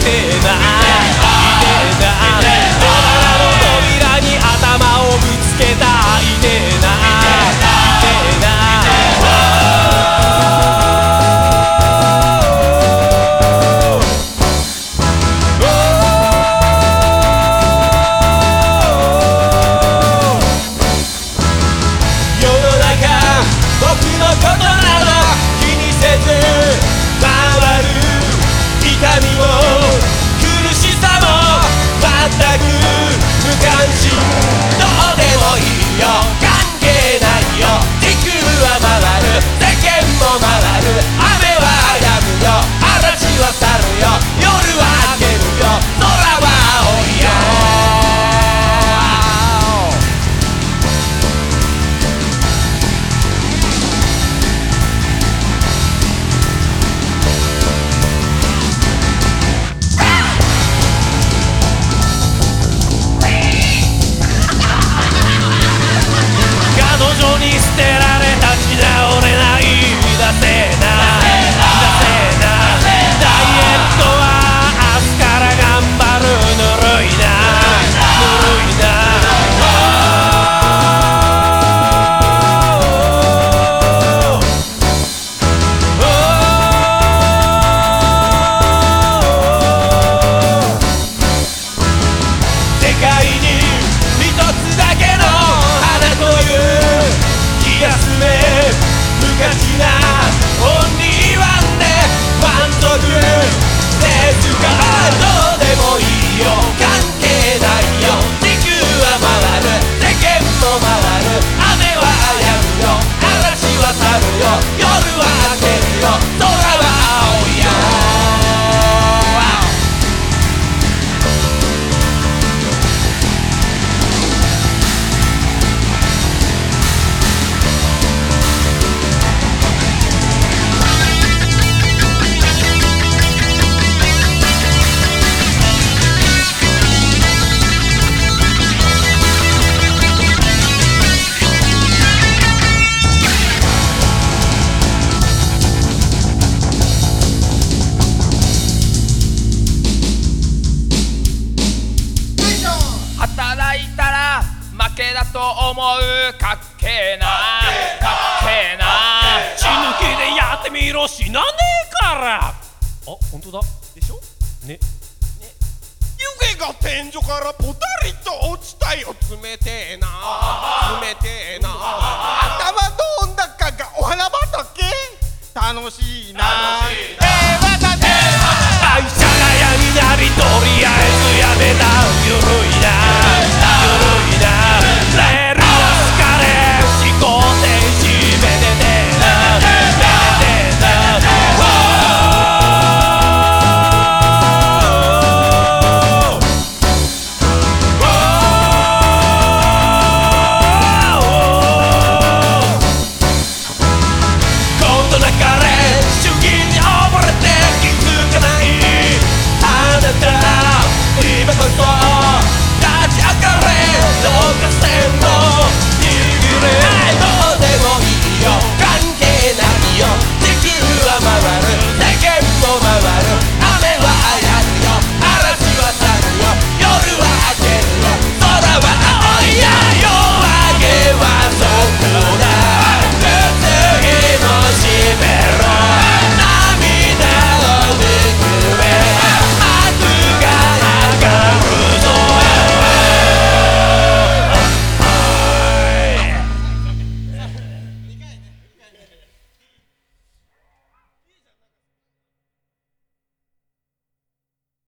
てないだと思う。かっけえな。かっけえな。血抜きでやってみろ死なねえから。あ本当だ。でしょ？ね。ね。湯気が天井からポタリと落ちたよ。冷てえな。冷てえな。頭どんだかがお花畑。楽しいな。平和だね愛さが闇なりとりあえずやめな。ゆいな。